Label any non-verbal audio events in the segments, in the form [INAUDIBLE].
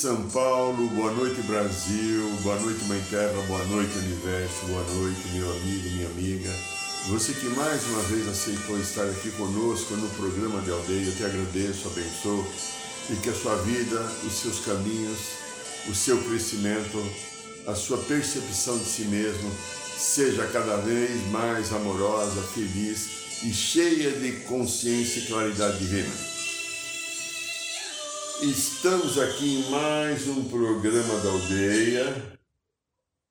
São Paulo, boa noite Brasil, boa noite Mãe Terra, boa noite Universo, boa noite meu amigo, minha amiga. Você que mais uma vez aceitou estar aqui conosco no programa de aldeia, eu te agradeço, abençoo e que a sua vida, os seus caminhos, o seu crescimento, a sua percepção de si mesmo seja cada vez mais amorosa, feliz e cheia de consciência e claridade divina. Estamos aqui em mais um programa da aldeia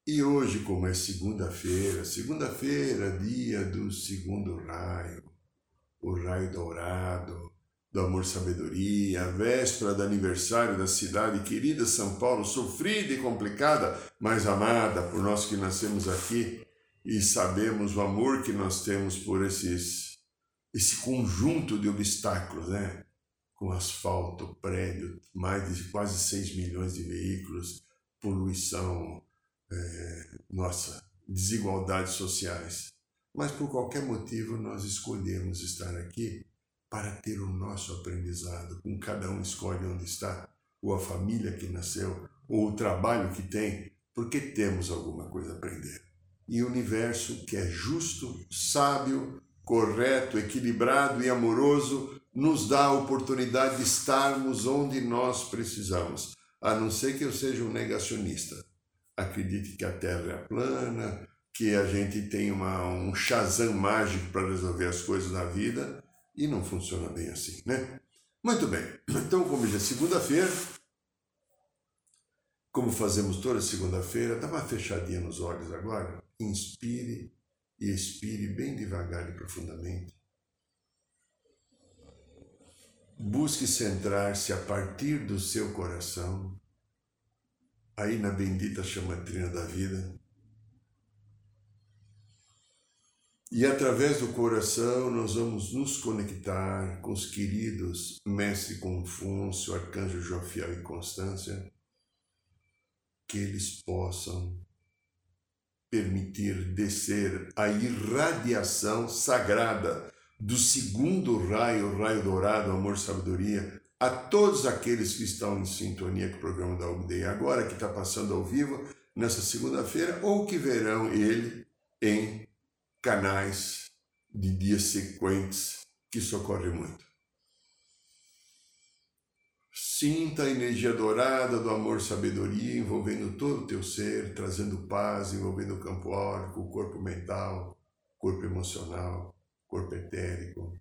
e hoje, como é segunda-feira, segunda-feira, dia do segundo raio, o raio dourado do amor sabedoria, a véspera do aniversário da cidade querida São Paulo, sofrida e complicada, mas amada por nós que nascemos aqui e sabemos o amor que nós temos por esses esse conjunto de obstáculos, né? Com asfalto, prédio, mais de quase 6 milhões de veículos, poluição, é, nossa, desigualdades sociais. Mas por qualquer motivo nós escolhemos estar aqui para ter o nosso aprendizado, com cada um escolhe onde está, ou a família que nasceu, ou o trabalho que tem, porque temos alguma coisa a aprender. E o universo que é justo, sábio, correto, equilibrado e amoroso nos dá a oportunidade de estarmos onde nós precisamos, a não ser que eu seja um negacionista. Acredite que a Terra é plana, que a gente tem uma, um chazam mágico para resolver as coisas na vida e não funciona bem assim, né? Muito bem, então, como já é segunda-feira, como fazemos toda segunda-feira, dá uma fechadinha nos olhos agora, inspire e expire bem devagar e profundamente. Busque centrar-se a partir do seu coração, aí na bendita chamatrina da vida. E através do coração nós vamos nos conectar com os queridos Mestre Confúcio, Arcanjo Jofiel e Constância, que eles possam permitir descer a irradiação sagrada do segundo raio, o raio dourado, amor, sabedoria, a todos aqueles que estão em sintonia com o programa da aldeia agora, que está passando ao vivo nessa segunda-feira, ou que verão ele em canais de dias sequentes, que socorre muito. Sinta a energia dourada do amor sabedoria envolvendo todo o teu ser, trazendo paz, envolvendo o campo áurico, o corpo mental, corpo emocional, corpo etérico,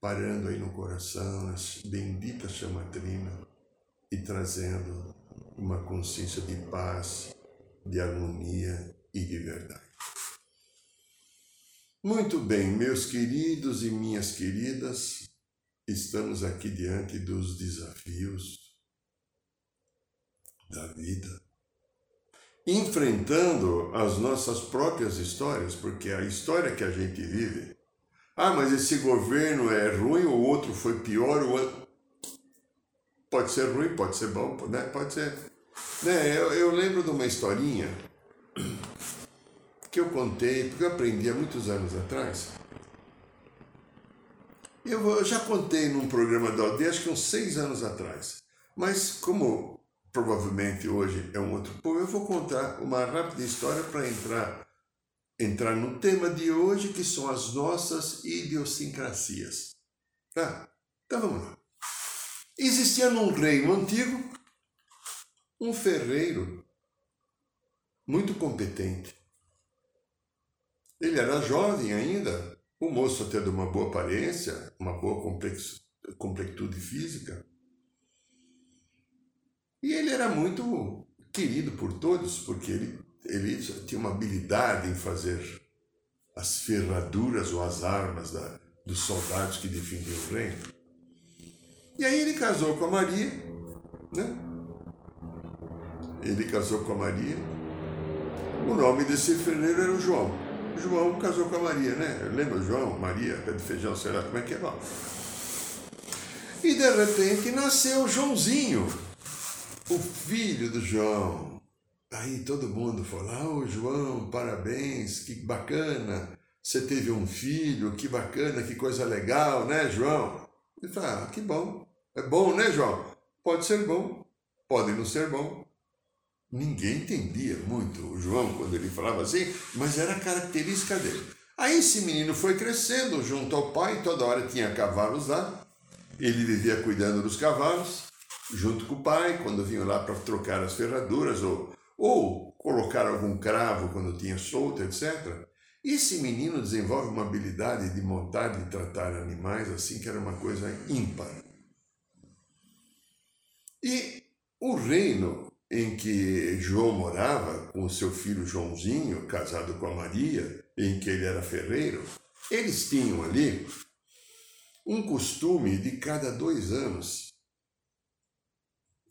parando aí no coração, na bendita chamatrina e trazendo uma consciência de paz, de harmonia e de verdade. Muito bem, meus queridos e minhas queridas, estamos aqui diante dos desafios da vida, enfrentando as nossas próprias histórias, porque a história que a gente vive ah, mas esse governo é ruim, o outro foi pior, o outro... Pode ser ruim, pode ser bom, né? pode ser. Né? Eu, eu lembro de uma historinha que eu contei, porque eu aprendi há muitos anos atrás. Eu, eu já contei num programa da aldeia, acho que uns seis anos atrás. Mas como provavelmente hoje é um outro povo, eu vou contar uma rápida história para entrar entrar no tema de hoje, que são as nossas idiosincrasias. Tá? Então vamos lá. Existia num reino antigo um ferreiro muito competente. Ele era jovem ainda, o moço até de uma boa aparência, uma boa completude física. E ele era muito querido por todos, porque ele ele tinha uma habilidade em fazer as ferraduras ou as armas da, dos soldados que defendiam o reino. E aí ele casou com a Maria, né? Ele casou com a Maria. O nome desse ferreiro era o João. João casou com a Maria, né? Lembra João, Maria, pé de feijão, sei lá como é que é nome. E de repente nasceu Joãozinho, o filho do João. Aí todo mundo falou: Ah, oh, João, parabéns, que bacana. Você teve um filho, que bacana, que coisa legal, né, João? Ele falou: Ah, que bom. É bom, né, João? Pode ser bom, pode não ser bom. Ninguém entendia muito o João quando ele falava assim, mas era característica dele. Aí esse menino foi crescendo junto ao pai, toda hora tinha cavalos lá. Ele vivia cuidando dos cavalos, junto com o pai, quando vinham lá para trocar as ferraduras ou, ou colocar algum cravo quando tinha solto, etc. E esse menino desenvolve uma habilidade de montar, de tratar animais, assim, que era uma coisa ímpar. E o reino em que João morava com seu filho Joãozinho, casado com a Maria, em que ele era ferreiro, eles tinham ali um costume de cada dois anos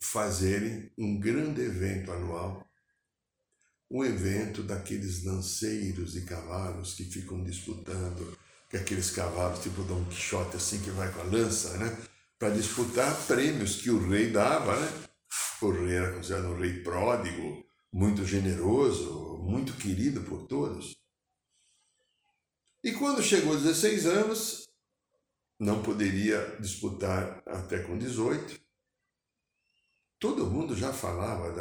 fazerem um grande evento anual, um evento daqueles lanceiros de cavalos que ficam disputando, que aqueles cavalos tipo Dom Quixote assim que vai com a lança, né? Para disputar prêmios que o rei dava, né? O rei era considerado um rei pródigo, muito generoso, muito querido por todos. E quando chegou aos 16 anos, não poderia disputar até com 18. Todo mundo já falava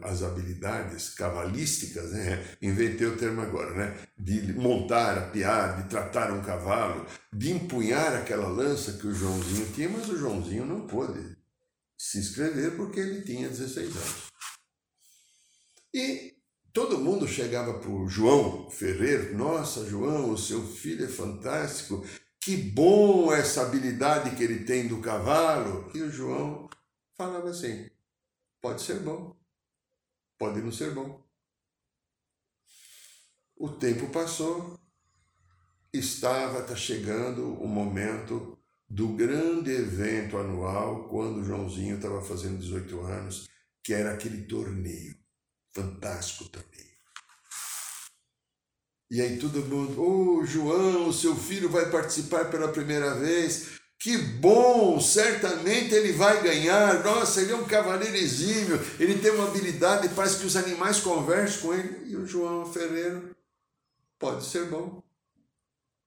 das habilidades cavalísticas, né? inventei o termo agora, né? de montar, apiar, de tratar um cavalo, de empunhar aquela lança que o Joãozinho tinha, mas o Joãozinho não pôde se inscrever porque ele tinha 16 anos. E todo mundo chegava para o João Ferreiro, nossa, João, o seu filho é fantástico, que bom essa habilidade que ele tem do cavalo. E o João falava assim: pode ser bom, pode não ser bom. O tempo passou, estava tá chegando o momento do grande evento anual quando Joãozinho estava fazendo 18 anos, que era aquele torneio, fantástico torneio. E aí todo mundo, ô oh, João, seu filho vai participar pela primeira vez. Que bom, certamente ele vai ganhar. Nossa, ele é um cavaleiro exímio, ele tem uma habilidade, parece que os animais conversam com ele. E o João Ferreiro, pode ser bom,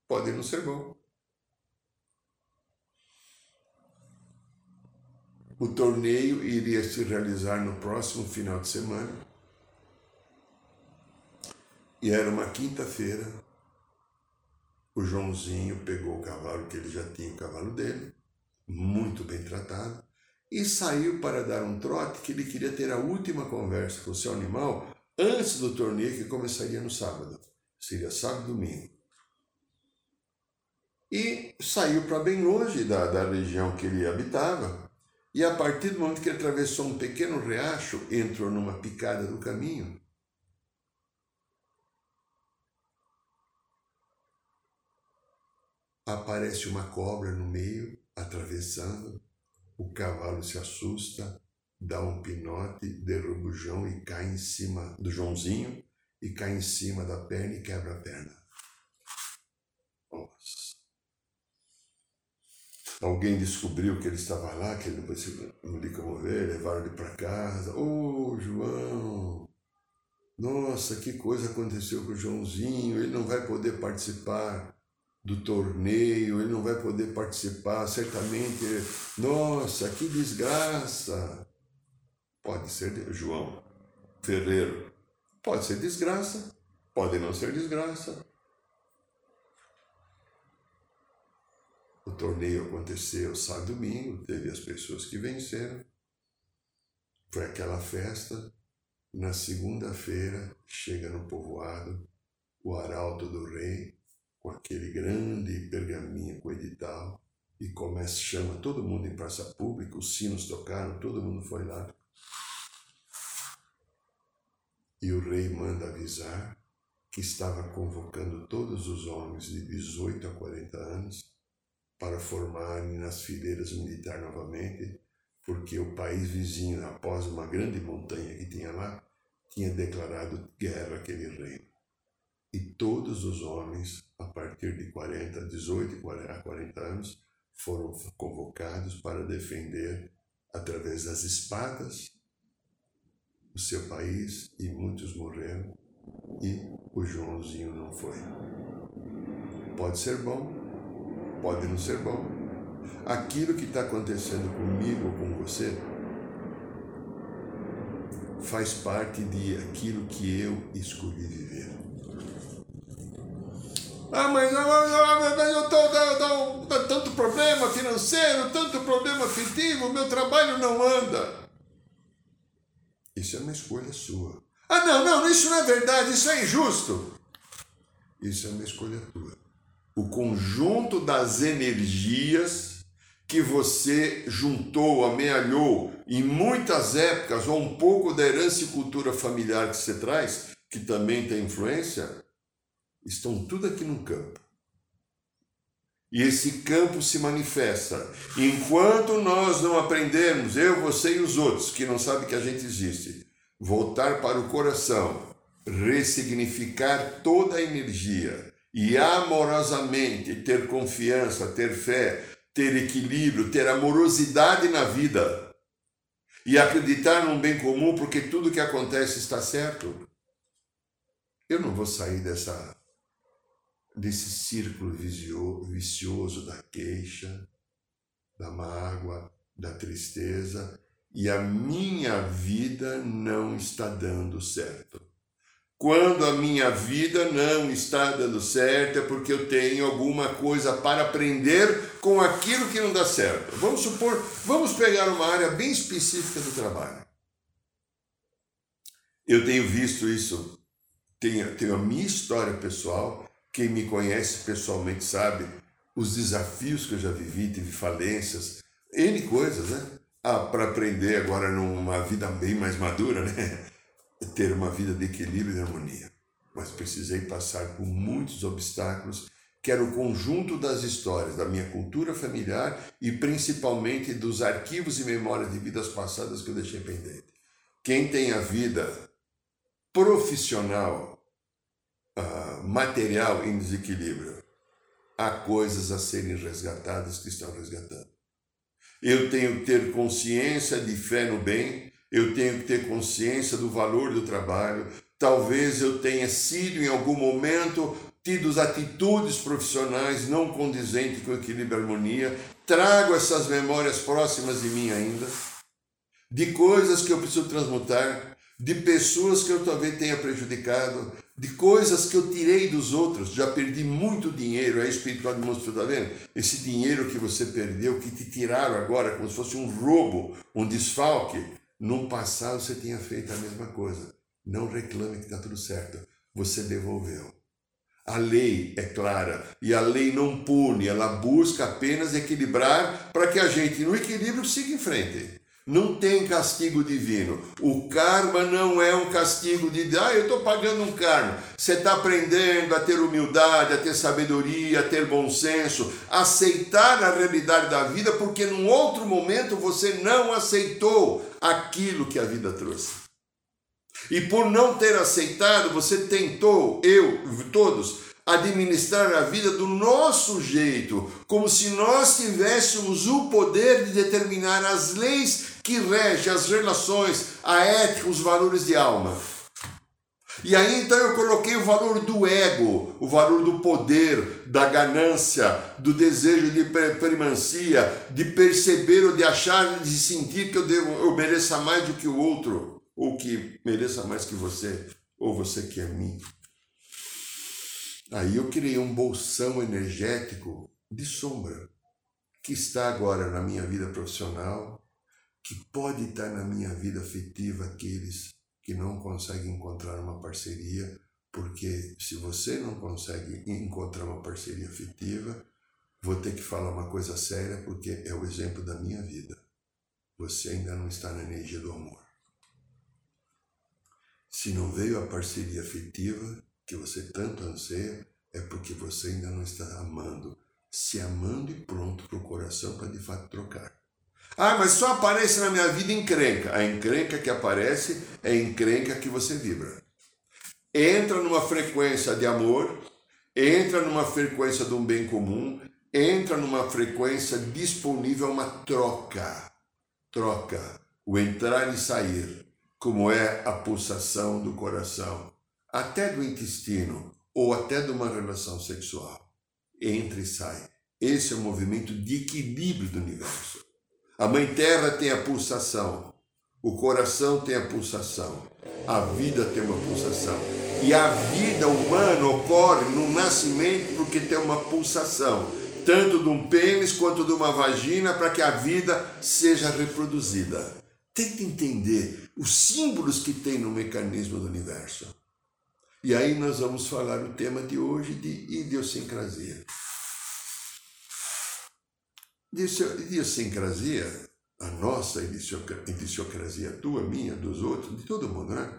pode não ser bom. O torneio iria se realizar no próximo final de semana. E era uma quinta-feira. O Joãozinho pegou o cavalo, que ele já tinha o cavalo dele, muito bem tratado, e saiu para dar um trote que ele queria ter a última conversa com o seu animal antes do torneio que começaria no sábado. Seria sábado e domingo. E saiu para bem longe da, da região que ele habitava, e a partir do momento que ele atravessou um pequeno riacho, entrou numa picada do caminho. Aparece uma cobra no meio, atravessando. O cavalo se assusta, dá um pinote, derruba o João e cai em cima do Joãozinho e cai em cima da perna e quebra a perna. Alguém descobriu que ele estava lá, que ele não podia lhe comover, levaram ele para casa. Ô, oh, João! Nossa, que coisa aconteceu com o Joãozinho, ele não vai poder participar do torneio, ele não vai poder participar, certamente. Nossa, que desgraça! Pode ser João Ferreiro. Pode ser desgraça, pode não ser desgraça. O torneio aconteceu sábado e domingo, teve as pessoas que venceram. Foi aquela festa. Na segunda-feira, chega no povoado o arauto do rei, com aquele grande pergaminho com edital, e começa, chama todo mundo em praça pública, os sinos tocaram, todo mundo foi lá. E o rei manda avisar que estava convocando todos os homens de 18 a 40 anos para formarem nas fileiras militares novamente, porque o país vizinho, após uma grande montanha que tinha lá, tinha declarado guerra àquele reino. E todos os homens, a partir de 40, 18 a 40 anos, foram convocados para defender, através das espadas, o seu país, e muitos morreram, e o Joãozinho não foi. Pode ser bom, pode não ser bom. Aquilo que está acontecendo comigo ou com você faz parte de aquilo que eu escolhi viver. Ah, mas eu estou tanto problema financeiro, tanto problema afetivo, meu trabalho não anda. Isso é uma escolha sua. Ah, não, não, isso não é verdade, isso é injusto. Isso é uma escolha tua. O conjunto das energias que você juntou, amealhou em muitas épocas, ou um pouco da herança e cultura familiar que você traz, que também tem influência, estão tudo aqui no campo. E esse campo se manifesta. Enquanto nós não aprendermos, eu, você e os outros, que não sabem que a gente existe, voltar para o coração, ressignificar toda a energia e amorosamente ter confiança, ter fé, ter equilíbrio, ter amorosidade na vida e acreditar num bem comum porque tudo que acontece está certo. Eu não vou sair dessa desse círculo vicioso da queixa, da mágoa, da tristeza, e a minha vida não está dando certo. Quando a minha vida não está dando certo é porque eu tenho alguma coisa para aprender com aquilo que não dá certo. Vamos supor, vamos pegar uma área bem específica do trabalho. Eu tenho visto isso, tenho, tenho a minha história pessoal quem me conhece pessoalmente sabe os desafios que eu já vivi, tive falências, N coisas, né? Ah, para aprender agora numa vida bem mais madura, né? [LAUGHS] Ter uma vida de equilíbrio e harmonia. Mas precisei passar por muitos obstáculos, que era o conjunto das histórias da minha cultura familiar e principalmente dos arquivos e memórias de vidas passadas que eu deixei pendente. Quem tem a vida profissional uh, material em desequilíbrio. Há coisas a serem resgatadas que estão resgatando. Eu tenho que ter consciência de fé no bem, eu tenho que ter consciência do valor do trabalho. Talvez eu tenha sido em algum momento tido atitudes profissionais não condizentes com equilíbrio e harmonia. Trago essas memórias próximas de mim ainda, de coisas que eu preciso transmutar, de pessoas que eu talvez tenha prejudicado, de coisas que eu tirei dos outros. Já perdi muito dinheiro, é espiritual de monstro, está vendo? Esse dinheiro que você perdeu, que te tiraram agora, como se fosse um roubo, um desfalque. No passado você tinha feito a mesma coisa. Não reclame que está tudo certo. Você devolveu. A lei é clara e a lei não pune, ela busca apenas equilibrar para que a gente, no equilíbrio, siga em frente. Não tem castigo divino. O karma não é um castigo de, ah, eu estou pagando um karma. Você está aprendendo a ter humildade, a ter sabedoria, a ter bom senso, aceitar a realidade da vida, porque num outro momento você não aceitou aquilo que a vida trouxe. E por não ter aceitado, você tentou, eu, todos, administrar a vida do nosso jeito, como se nós tivéssemos o poder de determinar as leis que regem as relações, a ética, os valores de alma. E aí então eu coloquei o valor do ego, o valor do poder, da ganância, do desejo de primancia, de perceber ou de achar, de sentir que eu, devo, eu mereça mais do que o outro, ou que mereça mais que você, ou você que é mim. Aí eu criei um bolsão energético de sombra, que está agora na minha vida profissional, que pode estar na minha vida afetiva aqueles que não conseguem encontrar uma parceria, porque se você não consegue encontrar uma parceria afetiva, vou ter que falar uma coisa séria, porque é o exemplo da minha vida. Você ainda não está na energia do amor. Se não veio a parceria afetiva, que você tanto anseia, é porque você ainda não está amando, se amando e pronto para o coração para de fato trocar. Ah, mas só aparece na minha vida encrenca. A encrenca que aparece é a encrenca que você vibra. Entra numa frequência de amor, entra numa frequência de um bem comum, entra numa frequência disponível a uma troca. Troca, o entrar e sair, como é a pulsação do coração, até do intestino ou até de uma relação sexual. Entra e sai. Esse é o movimento de equilíbrio do universo. A Mãe Terra tem a pulsação, o coração tem a pulsação, a vida tem uma pulsação. E a vida humana ocorre no nascimento porque tem uma pulsação, tanto de um pênis quanto de uma vagina, para que a vida seja reproduzida. Tenta entender os símbolos que tem no mecanismo do universo. E aí nós vamos falar o tema de hoje de idiosincrasia. Idiosincrasia, a nossa idiosincrasia, tua, minha, dos outros, de todo mundo, né?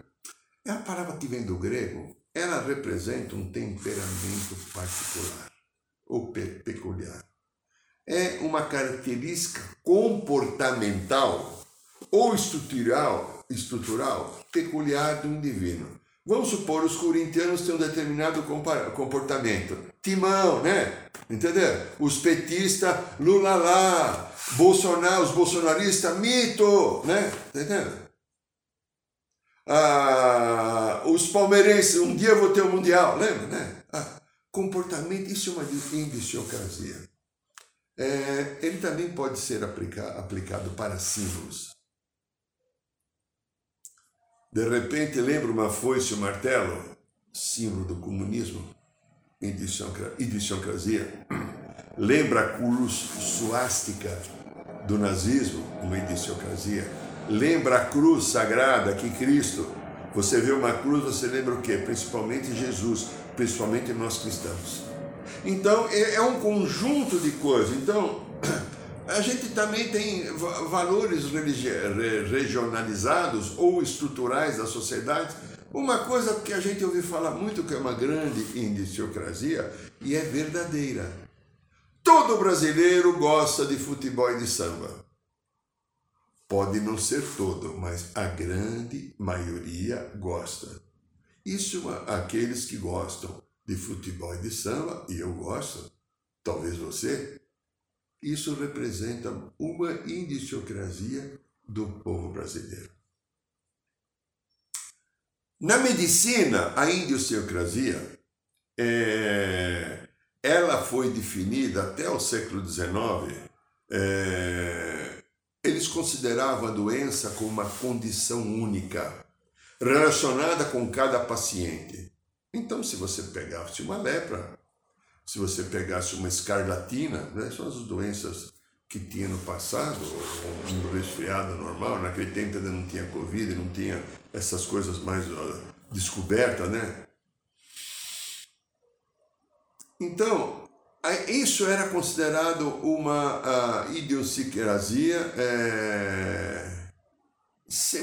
É a palavra que vem do grego, ela representa um temperamento particular ou peculiar. É uma característica comportamental ou estrutural, estrutural peculiar do indivíduo. Vamos supor, os corintianos têm um determinado comportamento. Timão, né? Entendeu? Os petistas, Lula lá. Bolsonaro, os bolsonaristas, mito, né? Entendeu? Ah, os palmeirenses, um dia eu vou ter o um Mundial, lembra, né? Ah, comportamento, isso é uma indiciocrasia. É, ele também pode ser aplica, aplicado para símbolos. De repente lembra uma foice e um martelo, símbolo do comunismo, idiosincrasia. Lembra a cruz suástica do nazismo, uma idiosincrasia. Lembra a cruz sagrada que Cristo, você vê uma cruz, você lembra o quê? Principalmente Jesus, principalmente nós cristãos. Então é, é um conjunto de coisas. Então a gente também tem valores regionalizados ou estruturais da sociedade. Uma coisa que a gente ouve falar muito que é uma grande indiciocrasia e é verdadeira. Todo brasileiro gosta de futebol e de samba. Pode não ser todo, mas a grande maioria gosta. Isso aqueles que gostam de futebol e de samba, e eu gosto, talvez você, isso representa uma indiciocrasia do povo brasileiro. Na medicina, a indiciocrasia é, ela foi definida até o século XIX. É, eles consideravam a doença como uma condição única, relacionada com cada paciente. Então, se você pegasse uma lepra, se você pegasse uma escarlatina, né, são as doenças que tinha no passado, um resfriado normal, naquele tempo ainda não tinha Covid, não tinha essas coisas mais descobertas, né? Então, isso era considerado uma uh, idiosincrasia, é,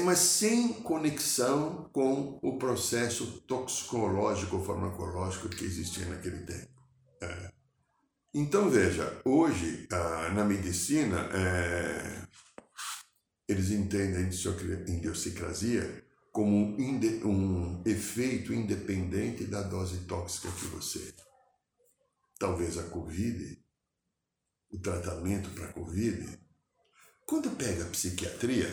mas sem conexão com o processo toxicológico, farmacológico que existia naquele tempo. É. Então veja, hoje ah, na medicina é, eles entendem a idiosincrasia como um, um efeito independente da dose tóxica que você. Talvez a Covid, o tratamento para a Covid. Quando pega a psiquiatria,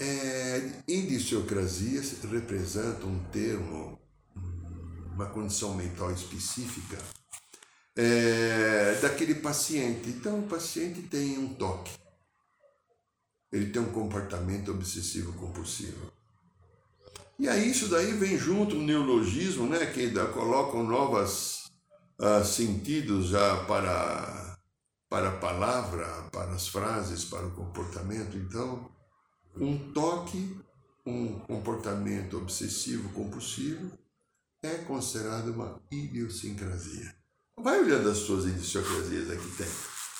é, representa um termo uma condição mental específica é, daquele paciente. Então, o paciente tem um toque, ele tem um comportamento obsessivo compulsivo. E aí isso daí vem junto um neologismo, né, que colocam novos uh, sentidos já para, para a palavra, para as frases, para o comportamento. Então, um toque, um comportamento obsessivo compulsivo é considerado uma idiosincrasia. Vai olhando as suas idiosincrasias aí que tem.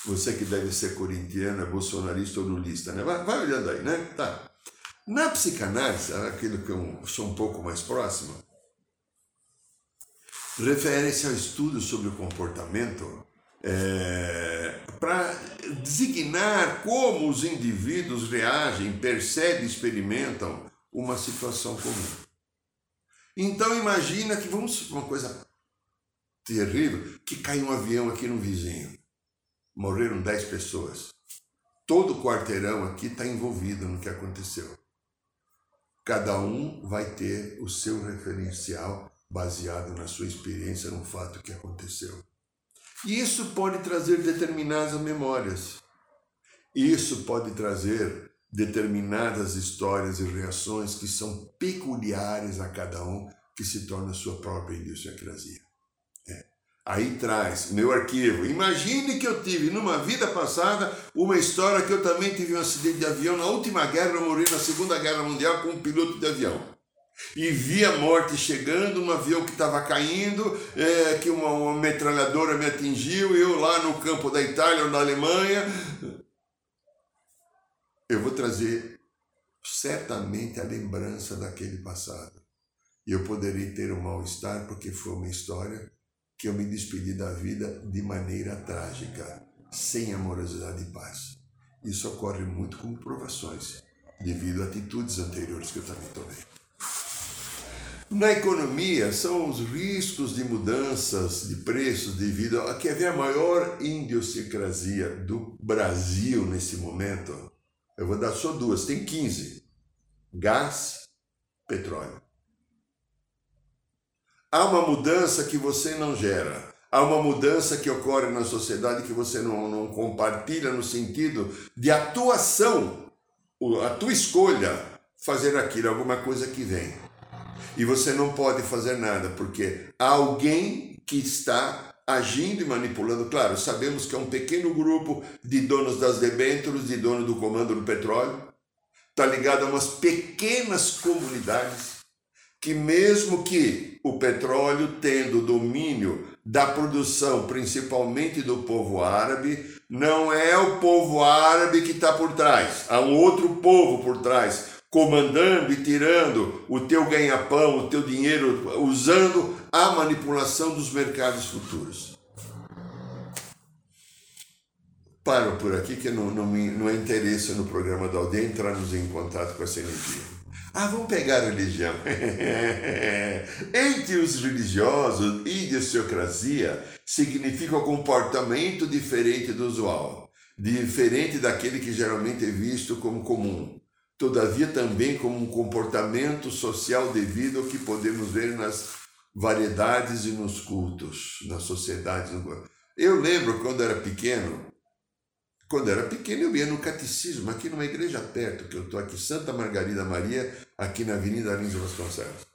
Você que deve ser corintiano, é bolsonarista ou lulista, né? Vai, vai olhando aí, né? Tá. Na psicanálise, aquilo que eu sou um pouco mais próximo, refere-se ao estudo sobre o comportamento é, para designar como os indivíduos reagem, percebem, experimentam uma situação comum. Então imagina que vamos uma coisa terrível, que caiu um avião aqui no vizinho. Morreram 10 pessoas. Todo o quarteirão aqui está envolvido no que aconteceu. Cada um vai ter o seu referencial baseado na sua experiência no fato que aconteceu. E isso pode trazer determinadas memórias. Isso pode trazer determinadas histórias e reações que são peculiares a cada um, que se torna sua própria idiosincrasia. Aí traz meu arquivo. Imagine que eu tive numa vida passada uma história que eu também tive um acidente de avião na última guerra, eu morri na Segunda Guerra Mundial com um piloto de avião e vi a morte chegando, um avião que estava caindo, é, que uma, uma, metralhadora me atingiu, eu lá no campo da Itália ou da Alemanha. Eu vou trazer certamente a lembrança daquele passado. E eu poderei ter um mal-estar porque foi uma história que eu me despedi da vida de maneira trágica, sem amorosidade e paz. Isso ocorre muito com provações, devido a atitudes anteriores que eu também tomei. Na economia, são os riscos de mudanças de preços devido a que havia a maior idiosincrasia do Brasil nesse momento. Eu vou dar só duas, tem 15. Gás, petróleo. Há uma mudança que você não gera. Há uma mudança que ocorre na sociedade que você não, não compartilha no sentido de atuação, a tua escolha fazer aquilo, alguma coisa que vem. E você não pode fazer nada, porque há alguém que está agindo e manipulando. Claro, sabemos que é um pequeno grupo de donos das debêntures, de dono do comando do petróleo, está ligado a umas pequenas comunidades que mesmo que o petróleo tendo domínio da produção, principalmente do povo árabe, não é o povo árabe que está por trás, há um outro povo por trás, comandando e tirando o teu ganha-pão, o teu dinheiro, usando a manipulação dos mercados futuros. Paro por aqui que não, não, me, não é interesse no programa da aldeia entrarmos em contato com essa energia. Ah, vamos pegar a religião. [LAUGHS] Entre os religiosos, idiosincrasia significa um comportamento diferente do usual, diferente daquele que geralmente é visto como comum todavia também como um comportamento social devido ao que podemos ver nas variedades e nos cultos, na sociedade. Eu lembro quando era pequeno, quando era pequeno eu ia no catecismo, aqui numa igreja perto, que eu estou aqui, Santa Margarida Maria, aqui na Avenida Lins Vasconcelos.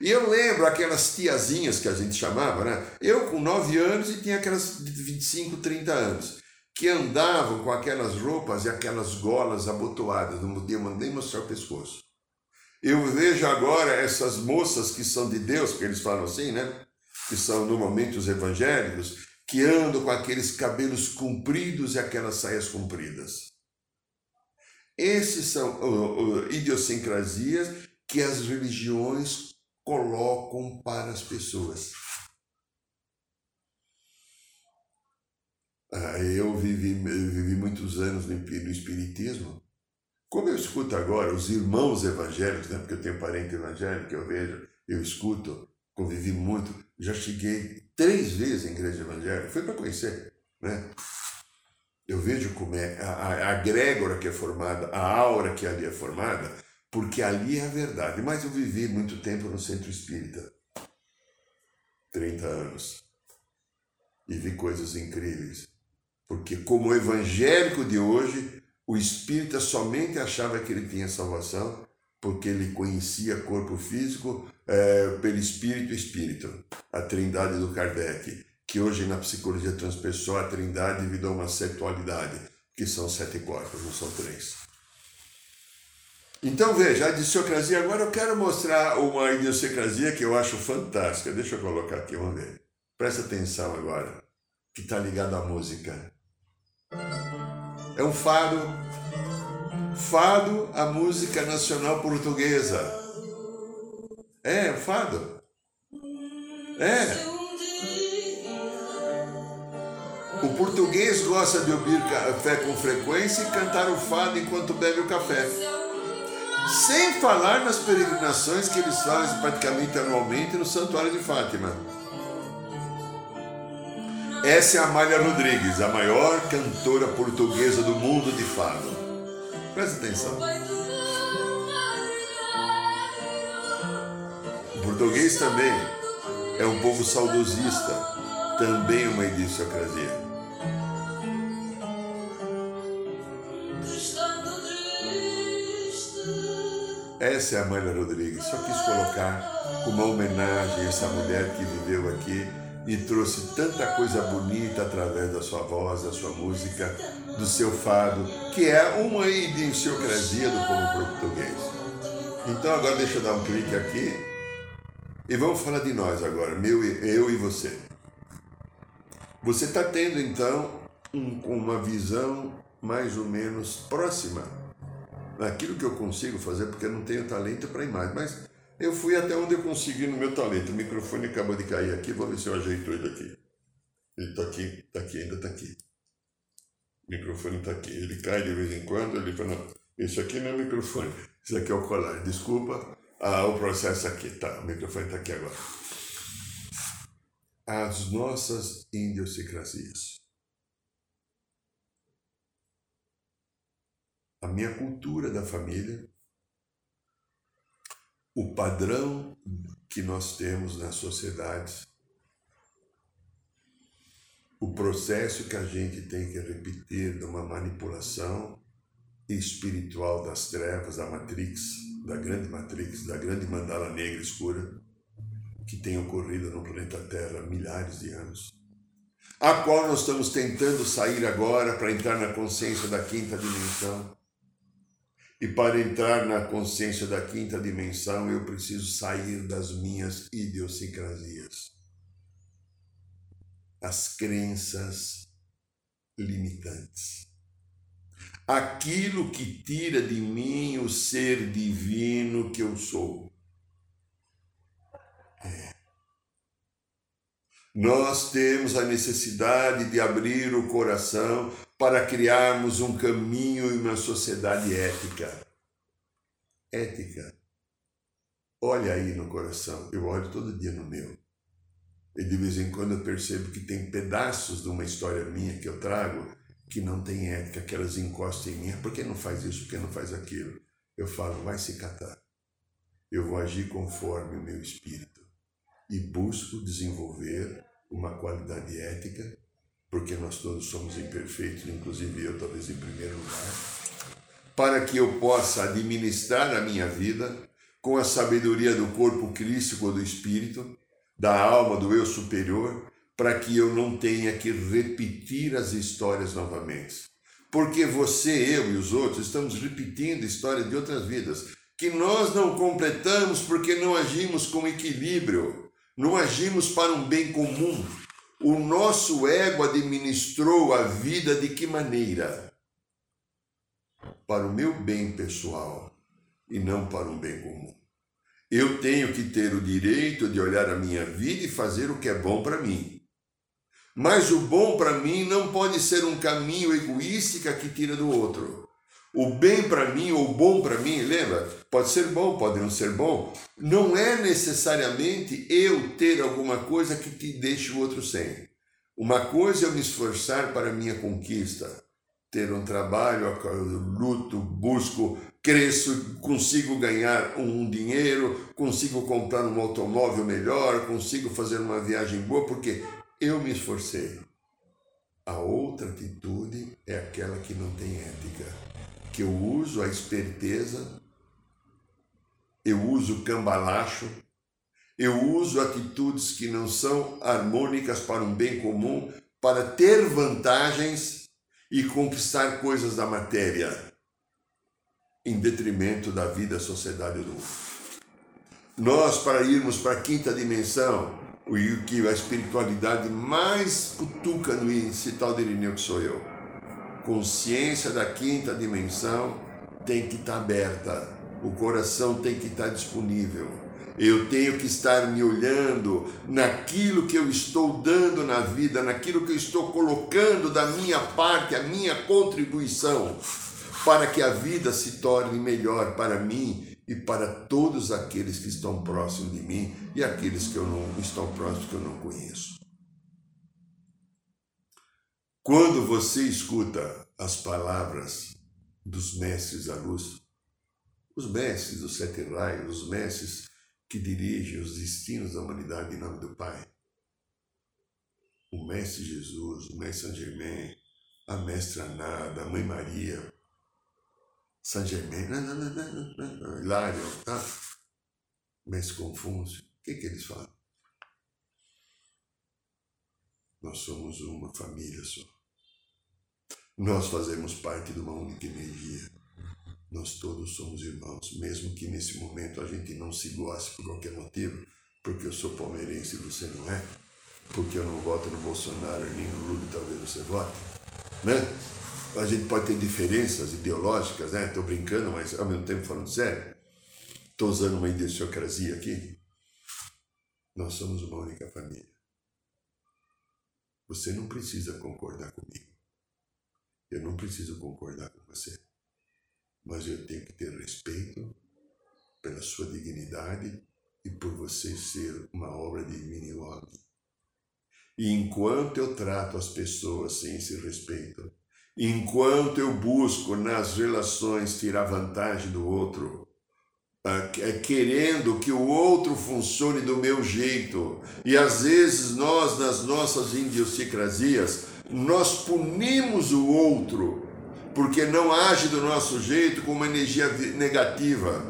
E eu lembro aquelas tiazinhas que a gente chamava, né? Eu com 9 anos e tinha aquelas de 25, 30 anos que andavam com aquelas roupas e aquelas golas abotoadas, não podia nem mostrar o pescoço. Eu vejo agora essas moças que são de Deus, que eles falam assim, né? Que são normalmente os evangélicos, que andam com aqueles cabelos compridos e aquelas saias compridas. Esses são uh, uh, idiosincrasias que as religiões colocam para as pessoas. Ah, eu vivi, eu vivi muitos anos no, no Espiritismo. Como eu escuto agora os irmãos evangélicos, né, porque eu tenho parente evangélico, eu vejo, eu escuto, convivi muito, já cheguei três vezes em igreja evangélica, foi para conhecer, né? Eu vejo como é a, a, grégora que é formada, a aura que ali é formada, porque ali é a verdade. Mas eu vivi muito tempo no centro espírita 30 anos e vi coisas incríveis. Porque, como evangélico de hoje, o espírita somente achava que ele tinha salvação porque ele conhecia corpo físico é, pelo espírito espírito, a trindade do Kardec, que hoje na psicologia transpessoal a trindade devido a uma sexualidade, que são sete corpos, não são três. Então veja, a idiosincrasia, agora eu quero mostrar uma idiosincrasia que eu acho fantástica. Deixa eu colocar aqui, vamos ver. Presta atenção agora, que está ligado à música. É um fado. Fado, a música nacional portuguesa. É, fado. É. O português gosta de ouvir café com frequência e cantar o fado enquanto bebe o café. Sem falar nas peregrinações que eles fazem praticamente anualmente no Santuário de Fátima. Essa é a Amália Rodrigues, a maior cantora portuguesa do mundo de fado. Presta atenção. O português também é um povo saudosista, também uma idiosincrasia. Essa é a Amália Rodrigues. Só quis colocar como uma homenagem a essa mulher que viveu aqui e trouxe tanta coisa bonita através da sua voz, da sua música, do seu fado, que é uma idiosincrasia do povo português. Então agora deixa eu dar um clique aqui e vamos falar de nós agora, meu, eu e você. Você está tendo então um, uma visão mais ou menos próxima naquilo que eu consigo fazer, porque eu não tenho talento para imagem, mas eu fui até onde eu consegui no meu talento. O microfone acabou de cair aqui, vou ver se eu ajeito ele aqui. Ele está aqui, está aqui, ainda está aqui. O microfone está aqui. Ele cai de vez em quando, ele fala, não, esse aqui não é microfone, esse aqui é o colar. Desculpa, ah, o processo aqui, tá, o microfone está aqui agora. As nossas idiosincrasias. a minha cultura da família, o padrão que nós temos nas sociedades, o processo que a gente tem que repetir de uma manipulação espiritual das trevas, da Matrix, da grande Matrix, da grande mandala negra escura, que tem ocorrido no planeta Terra há milhares de anos, a qual nós estamos tentando sair agora para entrar na consciência da quinta dimensão, e para entrar na consciência da quinta dimensão, eu preciso sair das minhas idiosincrasias. As crenças limitantes. Aquilo que tira de mim o ser divino que eu sou. É. Nós temos a necessidade de abrir o coração para criarmos um caminho e uma sociedade ética. Ética. Olha aí no coração, eu olho todo dia no meu. E de vez em quando eu percebo que tem pedaços de uma história minha que eu trago que não tem ética, que elas encostam em mim. Por que não faz isso? Por que não faz aquilo? Eu falo, vai se catar. Eu vou agir conforme o meu espírito e busco desenvolver uma qualidade ética porque nós todos somos imperfeitos, inclusive eu, talvez em primeiro lugar, para que eu possa administrar a minha vida com a sabedoria do corpo crístico do espírito, da alma, do eu superior, para que eu não tenha que repetir as histórias novamente. Porque você, eu e os outros estamos repetindo histórias de outras vidas que nós não completamos porque não agimos com equilíbrio, não agimos para um bem comum o nosso ego administrou a vida de que maneira? Para o meu bem pessoal e não para um bem comum. Eu tenho que ter o direito de olhar a minha vida e fazer o que é bom para mim. Mas o bom para mim não pode ser um caminho egoísta que tira do outro. O bem para mim ou o bom para mim, lembra? Pode ser bom, pode não ser bom. Não é necessariamente eu ter alguma coisa que te deixe o outro sem. Uma coisa é eu me esforçar para a minha conquista, ter um trabalho, luto, busco, cresço, consigo ganhar um dinheiro, consigo comprar um automóvel melhor, consigo fazer uma viagem boa, porque eu me esforcei. A outra atitude é aquela que não tem ética que eu uso a esperteza, eu uso o cambalacho, eu uso atitudes que não são harmônicas para um bem comum, para ter vantagens e conquistar coisas da matéria, em detrimento da vida, sociedade do mundo. Nós, para irmos para a quinta dimensão, o que a espiritualidade mais cutuca no índice tal de Irineu que sou eu, consciência da quinta dimensão tem que estar tá aberta, o coração tem que estar tá disponível. Eu tenho que estar me olhando naquilo que eu estou dando na vida, naquilo que eu estou colocando da minha parte, a minha contribuição, para que a vida se torne melhor para mim e para todos aqueles que estão próximos de mim e aqueles que eu não estão próximos que eu não conheço. Quando você escuta as palavras dos mestres da luz, os mestres dos sete raios, os mestres que dirigem os destinos da humanidade em nome do Pai, o Mestre Jesus, o Mestre Saint Germain, a Mestra Nada, a Mãe Maria, Saint Germain, não, não, não, não, não, Hilário, tá? Mestre Confúcio, o que, que eles falam? Nós somos uma família só. Nós fazemos parte de uma única energia. Nós todos somos irmãos, mesmo que nesse momento a gente não se goste por qualquer motivo, porque eu sou palmeirense e você não é, porque eu não voto no Bolsonaro nem no Lula, talvez você vote, né? a gente pode ter diferenças ideológicas, né? Estou brincando, mas ao mesmo tempo falando sério. Estou usando uma idiosincrasia aqui. Nós somos uma única família. Você não precisa concordar comigo. Eu não preciso concordar com você. Mas eu tenho que ter respeito pela sua dignidade e por você ser uma obra de mini E enquanto eu trato as pessoas sem esse respeito, enquanto eu busco nas relações tirar vantagem do outro, ah, é, querendo que o outro funcione do meu jeito. E às vezes nós, nas nossas idiosincrasias, nós punimos o outro porque não age do nosso jeito com uma energia negativa,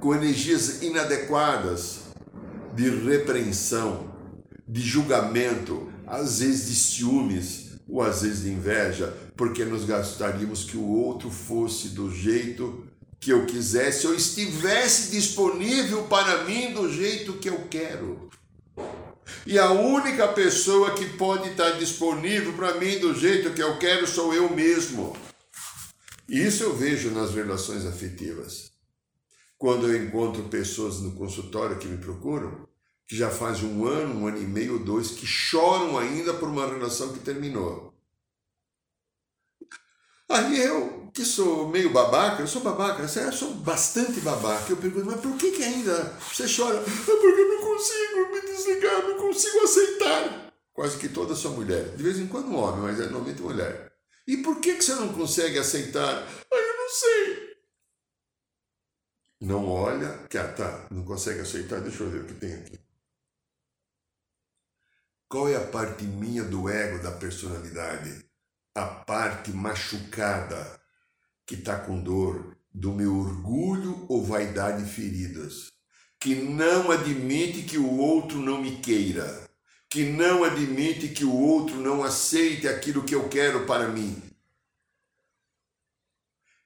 com energias inadequadas de repreensão, de julgamento, às vezes de ciúmes, ou às vezes de inveja, porque nos gostaríamos que o outro fosse do jeito que eu quisesse ou estivesse disponível para mim do jeito que eu quero. E a única pessoa que pode estar disponível para mim do jeito que eu quero sou eu mesmo. Isso eu vejo nas relações afetivas. Quando eu encontro pessoas no consultório que me procuram, que já faz um ano, um ano e meio, dois, que choram ainda por uma relação que terminou. Aí eu, que sou meio babaca, eu sou babaca, eu sou bastante babaca. Eu pergunto, mas por que, que ainda você chora? É porque eu não consigo me desligar, não consigo aceitar. Quase que toda sua mulher. De vez em quando um homem, mas é normalmente mulher. E por que, que você não consegue aceitar? Ah, eu não sei. Não olha, que ah, tá, não consegue aceitar, deixa eu ver o que tem aqui. Qual é a parte minha do ego, da personalidade? A parte machucada, que está com dor, do meu orgulho ou vaidade feridas, que não admite que o outro não me queira, que não admite que o outro não aceite aquilo que eu quero para mim.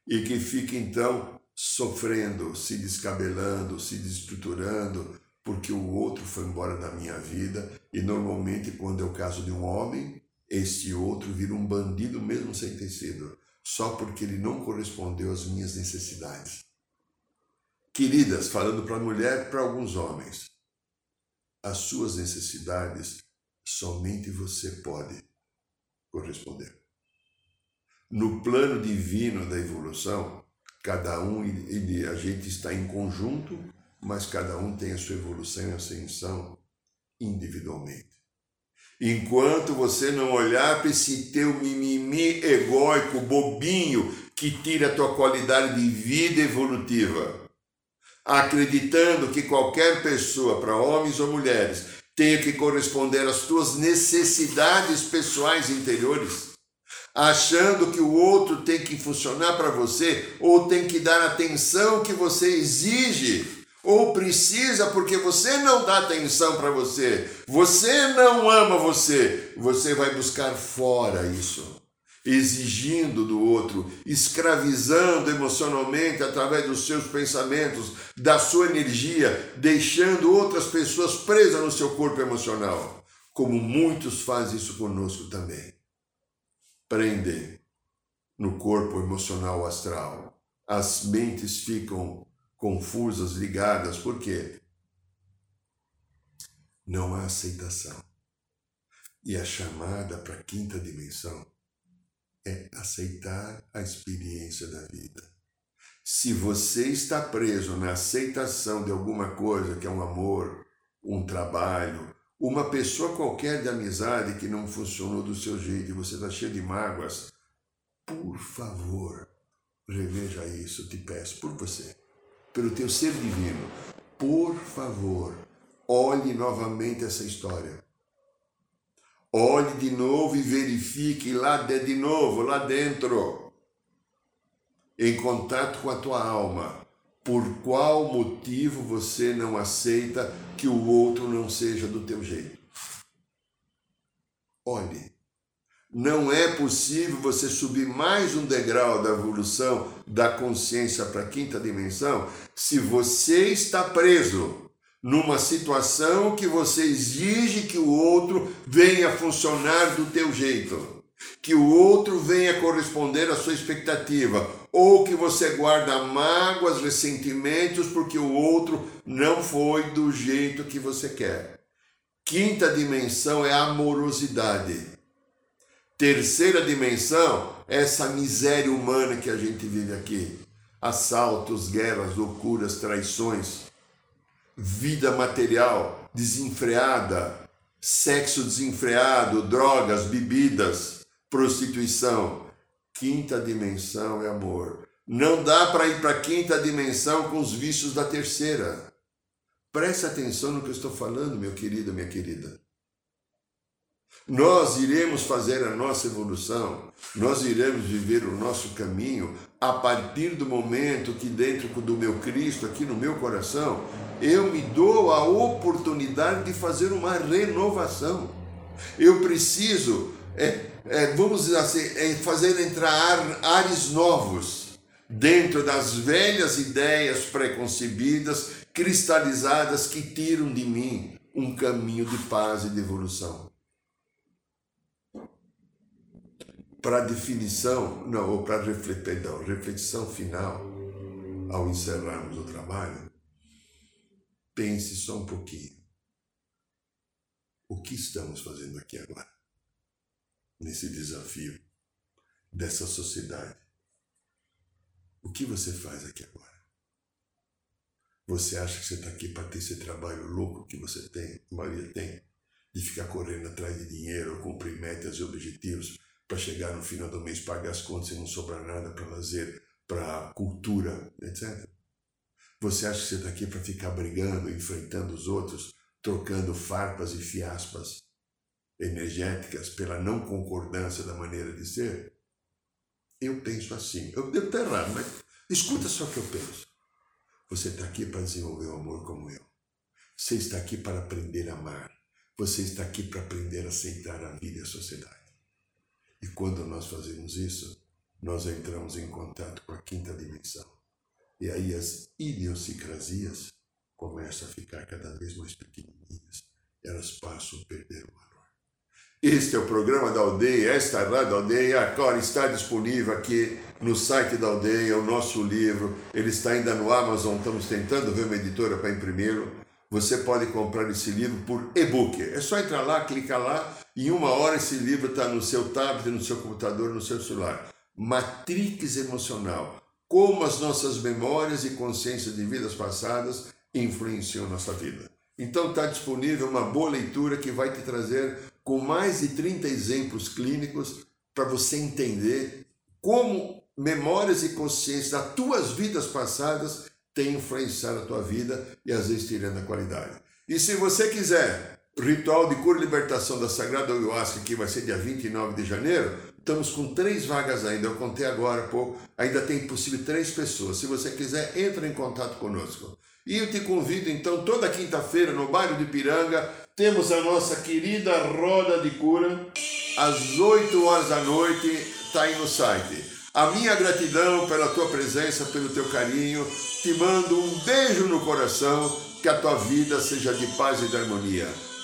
E que fica então sofrendo, se descabelando, se destruturando, porque o outro foi embora da minha vida e normalmente quando é o caso de um homem, este outro vira um bandido mesmo sem ter sido, só porque ele não correspondeu às minhas necessidades. Queridas, falando para a mulher, para alguns homens, as suas necessidades somente você pode corresponder. No plano divino da evolução, cada um, ele, a gente está em conjunto mas cada um tem a sua evolução e ascensão individualmente. Enquanto você não olhar para esse teu mimimi egóico, bobinho, que tira a tua qualidade de vida evolutiva, acreditando que qualquer pessoa, para homens ou mulheres, tenha que corresponder às tuas necessidades pessoais interiores, achando que o outro tem que funcionar para você ou tem que dar atenção que você exige ou precisa porque você não dá atenção para você, você não ama você, você vai buscar fora isso, exigindo do outro, escravizando emocionalmente através dos seus pensamentos, da sua energia, deixando outras pessoas presas no seu corpo emocional, como muitos fazem isso conosco também. Prendem no corpo emocional astral. As mentes ficam confusas, ligadas, por quê? não há aceitação. E a chamada para a quinta dimensão é aceitar a experiência da vida. Se você está preso na aceitação de alguma coisa, que é um amor, um trabalho, uma pessoa qualquer de amizade que não funcionou do seu jeito e você está cheio de mágoas, por favor, reveja isso, te peço, por você, pelo teu ser divino, por favor, olhe novamente essa história. Olhe de novo e verifique lá de, de novo, lá dentro, em contato com a tua alma, por qual motivo você não aceita que o outro não seja do teu jeito. Olhe, não é possível você subir mais um degrau da evolução da consciência para a quinta dimensão se você está preso numa situação que você exige que o outro venha funcionar do teu jeito, que o outro venha corresponder à sua expectativa, ou que você guarda mágoas, ressentimentos porque o outro não foi do jeito que você quer. Quinta dimensão é a amorosidade. Terceira dimensão essa miséria humana que a gente vive aqui. Assaltos, guerras, loucuras, traições vida material desenfreada, sexo desenfreado, drogas, bebidas, prostituição. Quinta dimensão é amor. Não dá para ir para a quinta dimensão com os vícios da terceira. Preste atenção no que eu estou falando, meu querido, minha querida. Nós iremos fazer a nossa evolução, nós iremos viver o nosso caminho a partir do momento que, dentro do meu Cristo, aqui no meu coração, eu me dou a oportunidade de fazer uma renovação. Eu preciso, é, é, vamos dizer assim, é, fazer entrar ares novos dentro das velhas ideias preconcebidas, cristalizadas, que tiram de mim um caminho de paz e de evolução. Para definição, não, ou para reflexão, reflexão final, ao encerrarmos o trabalho, pense só um pouquinho. O que estamos fazendo aqui agora? Nesse desafio dessa sociedade. O que você faz aqui agora? Você acha que você está aqui para ter esse trabalho louco que você tem, a maioria tem, de ficar correndo atrás de dinheiro, cumprir metas e objetivos para chegar no final do mês, pagar as contas e não sobrar nada para lazer, para cultura, etc. Você acha que você está aqui para ficar brigando, enfrentando os outros, trocando farpas e fiaspas energéticas pela não concordância da maneira de ser? Eu penso assim. Eu devo estar errado, mas escuta só o que eu penso. Você está aqui para desenvolver o amor como eu. Você está aqui para aprender a amar. Você está aqui para aprender a aceitar a vida e a sociedade. E quando nós fazemos isso, nós entramos em contato com a quinta dimensão. E aí as idiosincrasias começam a ficar cada vez mais pequenininhas. Elas passam a perder o valor. Este é o programa da aldeia, esta Rádio Aldeia, agora está disponível aqui no site da aldeia, o nosso livro, ele está ainda no Amazon, estamos tentando ver uma editora para imprimi-lo você pode comprar esse livro por e-book. É só entrar lá, clicar lá, em uma hora esse livro está no seu tablet, no seu computador, no seu celular. Matrix emocional. Como as nossas memórias e consciências de vidas passadas influenciam nossa vida. Então está disponível uma boa leitura que vai te trazer com mais de 30 exemplos clínicos para você entender como memórias e consciências das tuas vidas passadas tem influenciado a tua vida e às vezes tirando a qualidade. E se você quiser ritual de cura e libertação da Sagrada Ayahuasca, que vai ser dia 29 de janeiro, estamos com três vagas ainda, eu contei agora há pouco, ainda tem possível três pessoas. Se você quiser, entre em contato conosco. E eu te convido então, toda quinta-feira, no bairro de Piranga, temos a nossa querida Roda de Cura, às 8 horas da noite, está aí no site. A minha gratidão pela tua presença, pelo teu carinho. Te mando um beijo no coração. Que a tua vida seja de paz e de harmonia.